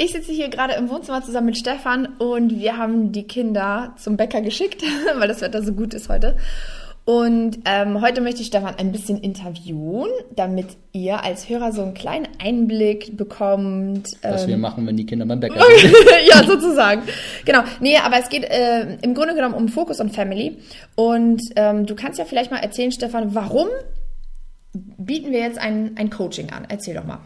Ich sitze hier gerade im Wohnzimmer zusammen mit Stefan und wir haben die Kinder zum Bäcker geschickt, weil das Wetter so gut ist heute. Und ähm, heute möchte ich Stefan ein bisschen interviewen, damit ihr als Hörer so einen kleinen Einblick bekommt. Was ähm, wir machen, wenn die Kinder beim Bäcker sind. ja, sozusagen. Genau. Nee, aber es geht äh, im Grunde genommen um Focus on Family. Und ähm, du kannst ja vielleicht mal erzählen, Stefan, warum bieten wir jetzt ein, ein Coaching an? Erzähl doch mal.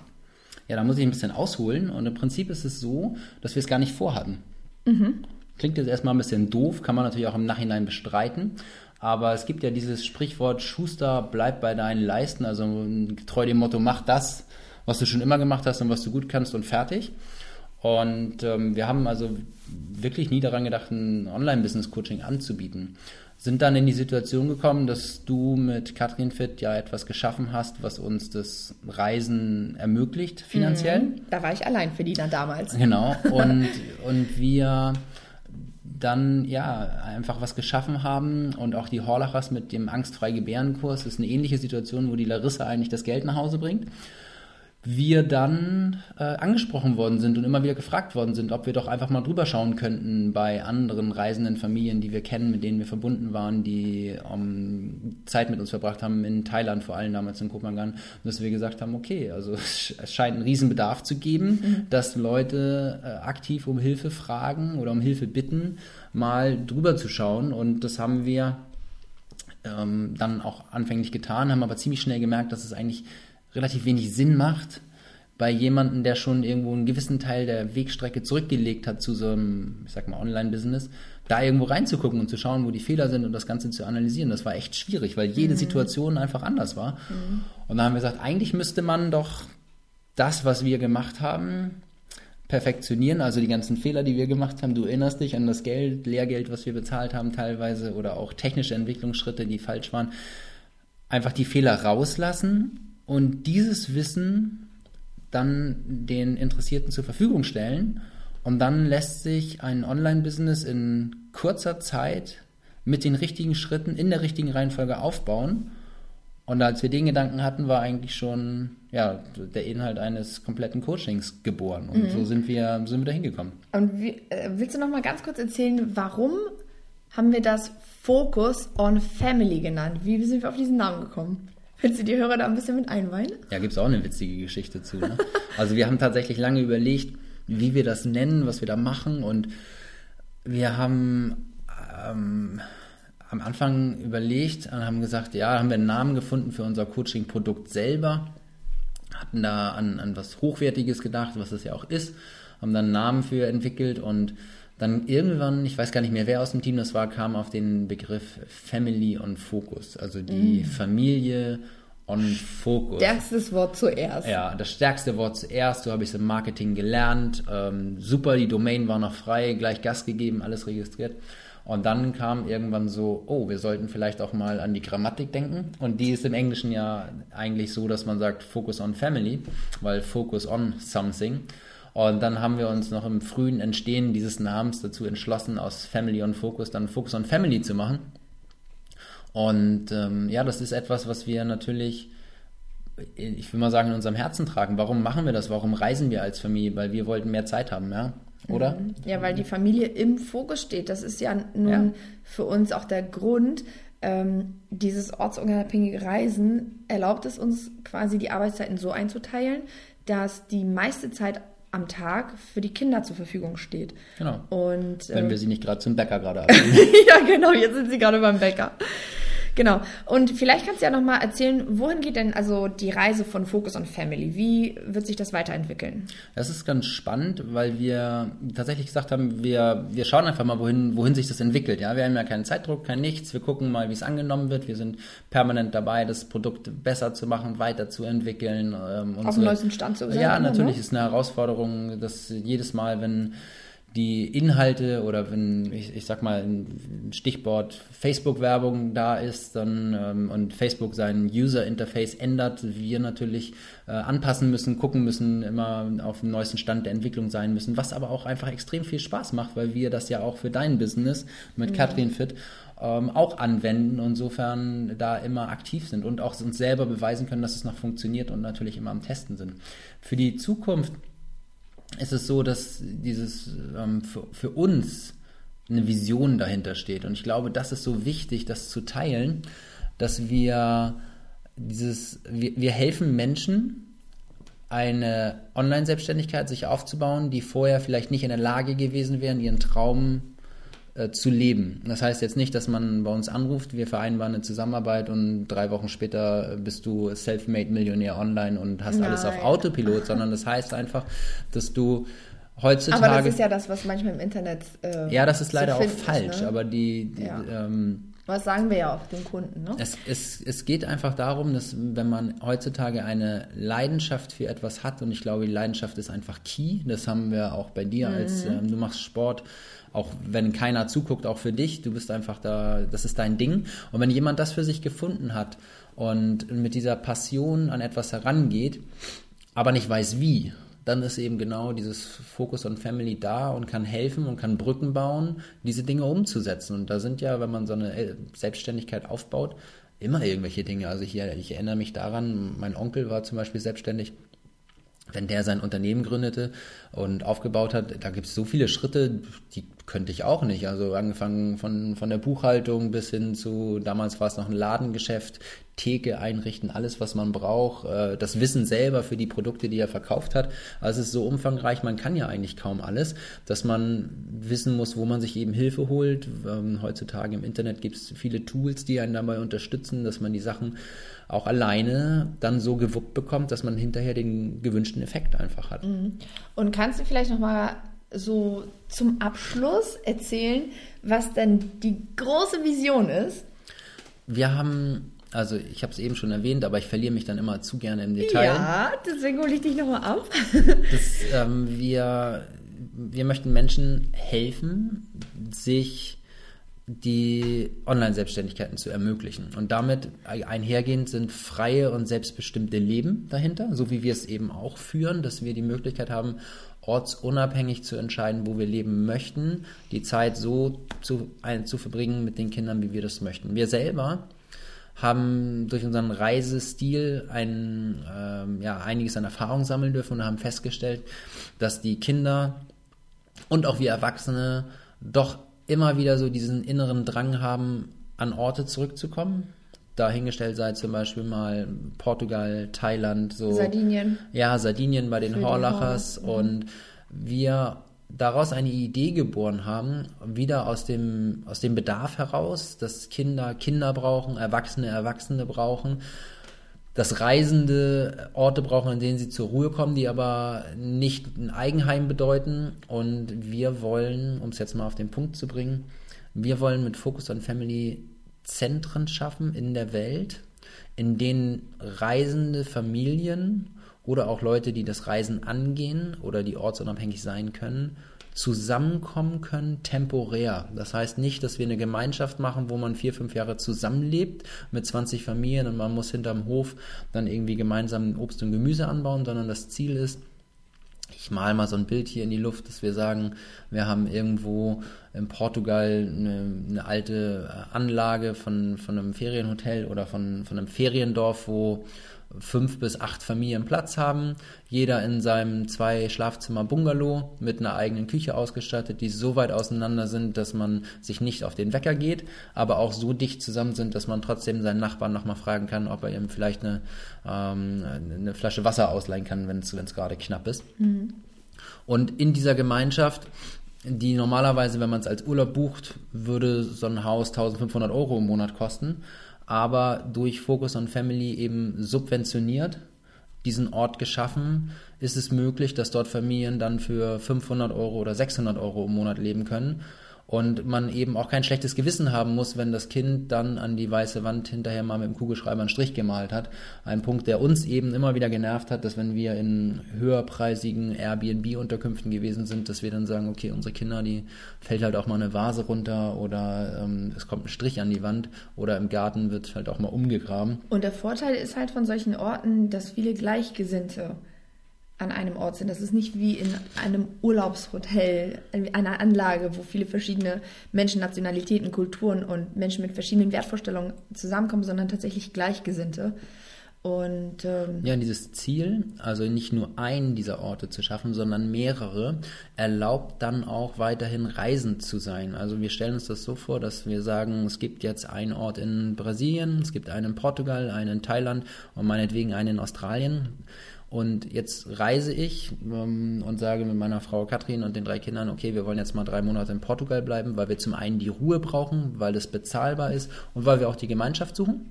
Ja, da muss ich ein bisschen ausholen. Und im Prinzip ist es so, dass wir es gar nicht vorhatten. Mhm. Klingt jetzt erstmal ein bisschen doof, kann man natürlich auch im Nachhinein bestreiten. Aber es gibt ja dieses Sprichwort, Schuster, bleib bei deinen Leisten. Also treu dem Motto, mach das, was du schon immer gemacht hast und was du gut kannst und fertig. Und ähm, wir haben also wirklich nie daran gedacht, ein Online-Business-Coaching anzubieten sind dann in die Situation gekommen, dass du mit Katrin Fit ja etwas geschaffen hast, was uns das Reisen ermöglicht, finanziell. Mhm, da war ich allein für die dann damals. Genau. Und, und wir dann ja einfach was geschaffen haben und auch die Horlachers mit dem angstfrei Gebärenkurs ist eine ähnliche Situation, wo die Larissa eigentlich das Geld nach Hause bringt wir dann äh, angesprochen worden sind und immer wieder gefragt worden sind, ob wir doch einfach mal drüber schauen könnten bei anderen reisenden Familien, die wir kennen, mit denen wir verbunden waren, die um, ähm, Zeit mit uns verbracht haben, in Thailand vor allem damals in Kopangan, und dass wir gesagt haben, okay, also es scheint einen Riesenbedarf zu geben, mhm. dass Leute äh, aktiv um Hilfe fragen oder um Hilfe bitten, mal drüber zu schauen und das haben wir ähm, dann auch anfänglich getan, haben aber ziemlich schnell gemerkt, dass es eigentlich relativ wenig Sinn macht, bei jemandem, der schon irgendwo einen gewissen Teil der Wegstrecke zurückgelegt hat zu so einem, ich sag mal, Online-Business, da irgendwo reinzugucken und zu schauen, wo die Fehler sind und das Ganze zu analysieren. Das war echt schwierig, weil jede mhm. Situation einfach anders war. Mhm. Und da haben wir gesagt, eigentlich müsste man doch das, was wir gemacht haben, perfektionieren, also die ganzen Fehler, die wir gemacht haben. Du erinnerst dich an das Geld, Lehrgeld, was wir bezahlt haben teilweise oder auch technische Entwicklungsschritte, die falsch waren. Einfach die Fehler rauslassen und dieses Wissen dann den Interessierten zur Verfügung stellen. Und dann lässt sich ein Online-Business in kurzer Zeit mit den richtigen Schritten in der richtigen Reihenfolge aufbauen. Und als wir den Gedanken hatten, war eigentlich schon ja, der Inhalt eines kompletten Coachings geboren. Und mhm. so sind wir, sind wir da hingekommen. Und wie, äh, willst du noch mal ganz kurz erzählen, warum haben wir das Focus on Family genannt? Wie sind wir auf diesen Namen gekommen? Willst du die Hörer da ein bisschen mit einweihen? Ja, gibt es auch eine witzige Geschichte zu. Ne? Also wir haben tatsächlich lange überlegt, wie wir das nennen, was wir da machen und wir haben ähm, am Anfang überlegt und haben gesagt, ja, haben wir einen Namen gefunden für unser Coaching-Produkt selber, hatten da an, an was Hochwertiges gedacht, was es ja auch ist, haben dann einen Namen für entwickelt und dann irgendwann, ich weiß gar nicht mehr, wer aus dem Team das war, kam auf den Begriff Family on Focus. Also die mm. Familie on Focus. Stärkstes Wort zuerst. Ja, das stärkste Wort zuerst. So habe ich es im Marketing gelernt. Ähm, super, die Domain war noch frei, gleich Gas gegeben, alles registriert. Und dann kam irgendwann so, oh, wir sollten vielleicht auch mal an die Grammatik denken. Und die ist im Englischen ja eigentlich so, dass man sagt Focus on Family, weil Focus on something. Und dann haben wir uns noch im frühen Entstehen dieses Namens dazu entschlossen, aus Family on Focus dann Focus on Family zu machen. Und ähm, ja, das ist etwas, was wir natürlich, ich will mal sagen, in unserem Herzen tragen. Warum machen wir das? Warum reisen wir als Familie? Weil wir wollten mehr Zeit haben, ja? Oder? Mhm. Ja, weil die Familie im Fokus steht. Das ist ja nun ja. für uns auch der Grund, ähm, dieses ortsunabhängige Reisen erlaubt es uns quasi die Arbeitszeiten so einzuteilen, dass die meiste Zeit am Tag für die Kinder zur Verfügung steht. Genau. Und, Wenn äh, wir sie nicht gerade zum Bäcker gerade haben. ja, genau, jetzt sind sie gerade beim Bäcker. Genau. Und vielleicht kannst du ja noch mal erzählen, wohin geht denn also die Reise von Focus on Family? Wie wird sich das weiterentwickeln? Das ist ganz spannend, weil wir tatsächlich gesagt haben, wir, wir schauen einfach mal, wohin, wohin sich das entwickelt. Ja, wir haben ja keinen Zeitdruck, kein nichts. Wir gucken mal, wie es angenommen wird. Wir sind permanent dabei, das Produkt besser zu machen, weiterzuentwickeln. Ähm, Auf dem neuesten Stand zu sein. Ja, natürlich ne? ist eine Herausforderung, dass jedes Mal, wenn die Inhalte oder wenn ich, ich sag mal ein Stichwort Facebook-Werbung da ist dann ähm, und Facebook sein User-Interface ändert, wir natürlich äh, anpassen müssen, gucken müssen, immer auf dem neuesten Stand der Entwicklung sein müssen, was aber auch einfach extrem viel Spaß macht, weil wir das ja auch für dein Business mit ja. Katrin Fit ähm, auch anwenden und insofern da immer aktiv sind und auch uns selber beweisen können, dass es noch funktioniert und natürlich immer am Testen sind. Für die Zukunft ist es so, dass dieses ähm, für, für uns eine Vision dahinter steht. Und ich glaube, das ist so wichtig, das zu teilen, dass wir dieses, wir, wir helfen Menschen, eine Online-Selbstständigkeit sich aufzubauen, die vorher vielleicht nicht in der Lage gewesen wären, ihren Traum äh, zu leben. Das heißt jetzt nicht, dass man bei uns anruft, wir vereinbaren eine Zusammenarbeit und drei Wochen später bist du Self-Made-Millionär online und hast Nein. alles auf Autopilot, sondern das heißt einfach, dass du heutzutage. Aber das ist ja das, was manchmal im Internet. Äh, ja, das ist leider auch falsch, ne? aber die. die ja. ähm, was sagen wir ja auch den Kunden, ne? Es, es, es geht einfach darum, dass wenn man heutzutage eine Leidenschaft für etwas hat, und ich glaube, die Leidenschaft ist einfach key, das haben wir auch bei dir, mhm. als ähm, du machst Sport, auch wenn keiner zuguckt, auch für dich. Du bist einfach da, das ist dein Ding. Und wenn jemand das für sich gefunden hat und mit dieser Passion an etwas herangeht, aber nicht weiß wie, dann ist eben genau dieses Focus on Family da und kann helfen und kann Brücken bauen, diese Dinge umzusetzen. Und da sind ja, wenn man so eine Selbstständigkeit aufbaut, immer irgendwelche Dinge. Also ich, ich erinnere mich daran, mein Onkel war zum Beispiel selbstständig wenn der sein Unternehmen gründete und aufgebaut hat, da gibt es so viele Schritte, die könnte ich auch nicht. Also angefangen von, von der Buchhaltung bis hin zu, damals war es noch ein Ladengeschäft, Theke einrichten, alles, was man braucht, äh, das Wissen selber für die Produkte, die er verkauft hat. Also es ist so umfangreich, man kann ja eigentlich kaum alles, dass man wissen muss, wo man sich eben Hilfe holt. Ähm, heutzutage im Internet gibt es viele Tools, die einen dabei unterstützen, dass man die Sachen auch alleine dann so gewuppt bekommt, dass man hinterher den gewünschten Effekt einfach hat. Mhm. Und kannst du vielleicht nochmal so zum Abschluss erzählen, was denn die große Vision ist? Wir haben, also ich habe es eben schon erwähnt, aber ich verliere mich dann immer zu gerne im Detail. Ja, deswegen hole ich dich nochmal auf. das, ähm, wir, wir möchten Menschen helfen, sich die Online-Selbstständigkeiten zu ermöglichen. Und damit einhergehend sind freie und selbstbestimmte Leben dahinter, so wie wir es eben auch führen, dass wir die Möglichkeit haben, ortsunabhängig zu entscheiden, wo wir leben möchten, die Zeit so zu, ein, zu verbringen mit den Kindern, wie wir das möchten. Wir selber haben durch unseren Reisestil ein, ähm, ja, einiges an Erfahrung sammeln dürfen und haben festgestellt, dass die Kinder und auch wir Erwachsene doch immer wieder so diesen inneren Drang haben, an Orte zurückzukommen. Dahingestellt sei zum Beispiel mal Portugal, Thailand, so. Sardinien. Ja, Sardinien bei den Horlachers. Mhm. Und wir daraus eine Idee geboren haben, wieder aus dem, aus dem Bedarf heraus, dass Kinder Kinder brauchen, Erwachsene Erwachsene brauchen dass Reisende Orte brauchen, an denen sie zur Ruhe kommen, die aber nicht ein Eigenheim bedeuten. Und wir wollen, um es jetzt mal auf den Punkt zu bringen, wir wollen mit Focus on Family Zentren schaffen in der Welt, in denen reisende Familien oder auch Leute, die das Reisen angehen oder die ortsunabhängig sein können, zusammenkommen können, temporär. Das heißt nicht, dass wir eine Gemeinschaft machen, wo man vier, fünf Jahre zusammenlebt mit 20 Familien und man muss hinterm Hof dann irgendwie gemeinsam Obst und Gemüse anbauen, sondern das Ziel ist, ich mal mal so ein Bild hier in die Luft, dass wir sagen, wir haben irgendwo in Portugal eine, eine alte Anlage von, von einem Ferienhotel oder von, von einem Feriendorf, wo fünf bis acht Familien Platz haben, jeder in seinem zwei Schlafzimmer Bungalow mit einer eigenen Küche ausgestattet, die so weit auseinander sind, dass man sich nicht auf den Wecker geht, aber auch so dicht zusammen sind, dass man trotzdem seinen Nachbarn nochmal fragen kann, ob er ihm vielleicht eine, ähm, eine Flasche Wasser ausleihen kann, wenn es gerade knapp ist. Mhm. Und in dieser Gemeinschaft die normalerweise, wenn man es als Urlaub bucht, würde so ein Haus 1500 Euro im Monat kosten aber durch Focus on Family eben subventioniert, diesen Ort geschaffen, ist es möglich, dass dort Familien dann für 500 Euro oder 600 Euro im Monat leben können und man eben auch kein schlechtes Gewissen haben muss, wenn das Kind dann an die weiße Wand hinterher mal mit dem Kugelschreiber einen Strich gemalt hat. Ein Punkt, der uns eben immer wieder genervt hat, dass wenn wir in höherpreisigen Airbnb-Unterkünften gewesen sind, dass wir dann sagen, okay, unsere Kinder, die fällt halt auch mal eine Vase runter oder ähm, es kommt ein Strich an die Wand oder im Garten wird halt auch mal umgegraben. Und der Vorteil ist halt von solchen Orten, dass viele Gleichgesinnte an einem Ort sind. Das ist nicht wie in einem Urlaubshotel, einer Anlage, wo viele verschiedene Menschen, Nationalitäten, Kulturen und Menschen mit verschiedenen Wertvorstellungen zusammenkommen, sondern tatsächlich Gleichgesinnte. Und ähm, ja, dieses Ziel, also nicht nur einen dieser Orte zu schaffen, sondern mehrere, erlaubt dann auch weiterhin reisend zu sein. Also wir stellen uns das so vor, dass wir sagen, es gibt jetzt einen Ort in Brasilien, es gibt einen in Portugal, einen in Thailand und meinetwegen einen in Australien. Und jetzt reise ich ähm, und sage mit meiner Frau Katrin und den drei Kindern, okay, wir wollen jetzt mal drei Monate in Portugal bleiben, weil wir zum einen die Ruhe brauchen, weil es bezahlbar ist und weil wir auch die Gemeinschaft suchen.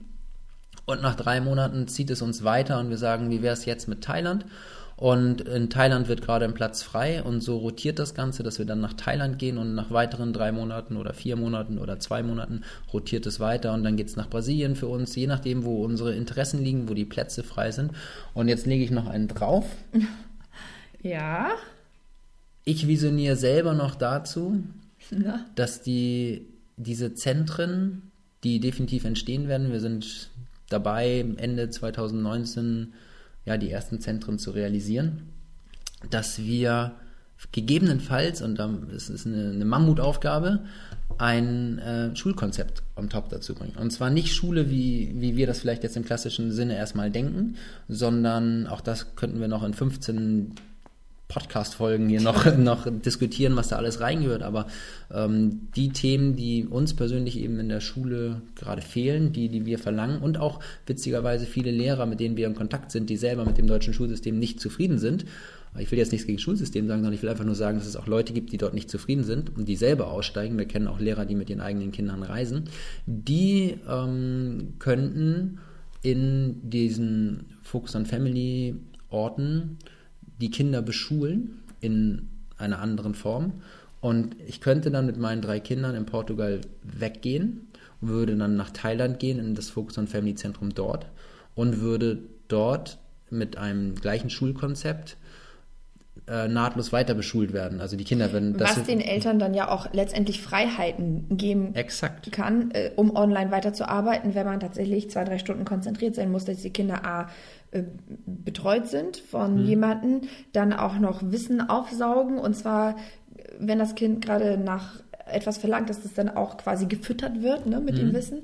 Und nach drei Monaten zieht es uns weiter und wir sagen, wie wäre es jetzt mit Thailand? Und in Thailand wird gerade ein Platz frei und so rotiert das Ganze, dass wir dann nach Thailand gehen und nach weiteren drei Monaten oder vier Monaten oder zwei Monaten rotiert es weiter und dann geht es nach Brasilien für uns, je nachdem, wo unsere Interessen liegen, wo die Plätze frei sind. Und jetzt lege ich noch einen drauf. Ja. Ich visioniere selber noch dazu, Na? dass die, diese Zentren, die definitiv entstehen werden, wir sind dabei, Ende 2019 ja, die ersten Zentren zu realisieren, dass wir gegebenenfalls, und das ist eine, eine Mammutaufgabe, ein äh, Schulkonzept on top dazu bringen. Und zwar nicht Schule, wie, wie wir das vielleicht jetzt im klassischen Sinne erstmal denken, sondern auch das könnten wir noch in 15 Podcast-Folgen hier noch, noch diskutieren, was da alles reingehört. Aber ähm, die Themen, die uns persönlich eben in der Schule gerade fehlen, die, die wir verlangen und auch witzigerweise viele Lehrer, mit denen wir in Kontakt sind, die selber mit dem deutschen Schulsystem nicht zufrieden sind. Ich will jetzt nichts gegen Schulsystem sagen, sondern ich will einfach nur sagen, dass es auch Leute gibt, die dort nicht zufrieden sind und die selber aussteigen. Wir kennen auch Lehrer, die mit ihren eigenen Kindern reisen. Die ähm, könnten in diesen Focus on Family Orten die Kinder beschulen in einer anderen Form. Und ich könnte dann mit meinen drei Kindern in Portugal weggehen, würde dann nach Thailand gehen, in das Focus on Family Zentrum dort und würde dort mit einem gleichen Schulkonzept äh, nahtlos weiter beschult werden. Also die Kinder werden das was den Eltern dann ja auch letztendlich Freiheiten geben exakt. kann, äh, um online weiterzuarbeiten, wenn man tatsächlich zwei drei Stunden konzentriert sein muss, dass die Kinder a äh, betreut sind von hm. jemandem, dann auch noch Wissen aufsaugen und zwar, wenn das Kind gerade nach etwas verlangt, dass das dann auch quasi gefüttert wird ne, mit hm. dem mhm. Wissen.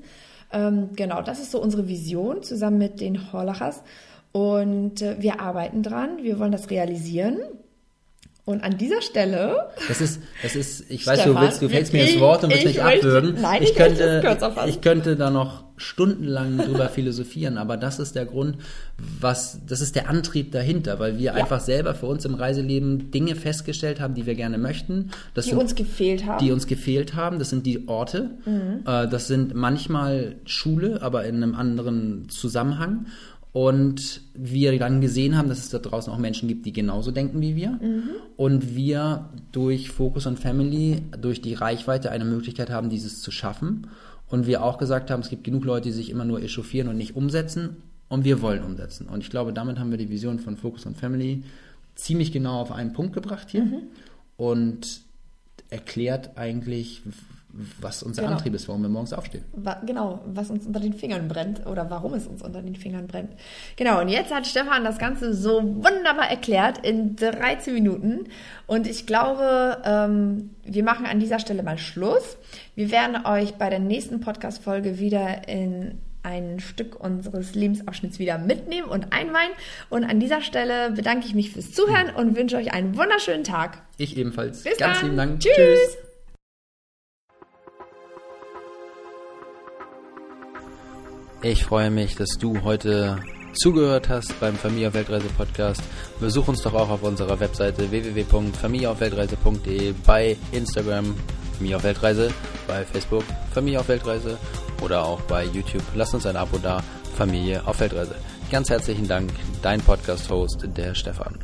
Ähm, genau, das ist so unsere Vision zusammen mit den Horlachers. Und äh, wir arbeiten dran, wir wollen das realisieren. Und an dieser Stelle. Das ist, das ist, ich weiß, Stefan, du willst, du fällst mir ins Wort und willst mich abwürgen. Nein, ich, ich könnte, ich könnte da noch stundenlang drüber philosophieren, aber das ist der Grund, was, das ist der Antrieb dahinter, weil wir ja. einfach selber für uns im Reiseleben Dinge festgestellt haben, die wir gerne möchten. Die sind, uns gefehlt haben. Die uns gefehlt haben. Das sind die Orte. Mhm. Äh, das sind manchmal Schule, aber in einem anderen Zusammenhang. Und wir dann gesehen haben, dass es da draußen auch Menschen gibt, die genauso denken wie wir. Mhm. Und wir durch Focus on Family, durch die Reichweite eine Möglichkeit haben, dieses zu schaffen. Und wir auch gesagt haben, es gibt genug Leute, die sich immer nur echauffieren und nicht umsetzen. Und wir wollen umsetzen. Und ich glaube, damit haben wir die Vision von Focus on Family ziemlich genau auf einen Punkt gebracht hier. Mhm. Und erklärt eigentlich, was unser genau. Antrieb ist, warum wir morgens aufstehen. Wa genau, was uns unter den Fingern brennt oder warum es uns unter den Fingern brennt. Genau, und jetzt hat Stefan das Ganze so wunderbar erklärt in 13 Minuten. Und ich glaube, ähm, wir machen an dieser Stelle mal Schluss. Wir werden euch bei der nächsten Podcast-Folge wieder in ein Stück unseres Lebensabschnitts wieder mitnehmen und einweihen. Und an dieser Stelle bedanke ich mich fürs Zuhören und wünsche euch einen wunderschönen Tag. Ich ebenfalls. Bis Ganz dann. lieben Dank. Tschüss. Tschüss. Ich freue mich, dass du heute zugehört hast beim Familie auf Weltreise Podcast. Besuch uns doch auch auf unserer Webseite www.familieaufweltreise.de, bei Instagram Familie auf Weltreise, bei Facebook Familie auf Weltreise oder auch bei YouTube. Lass uns ein Abo da, Familie auf Weltreise. Ganz herzlichen Dank, dein Podcast-Host, der Stefan.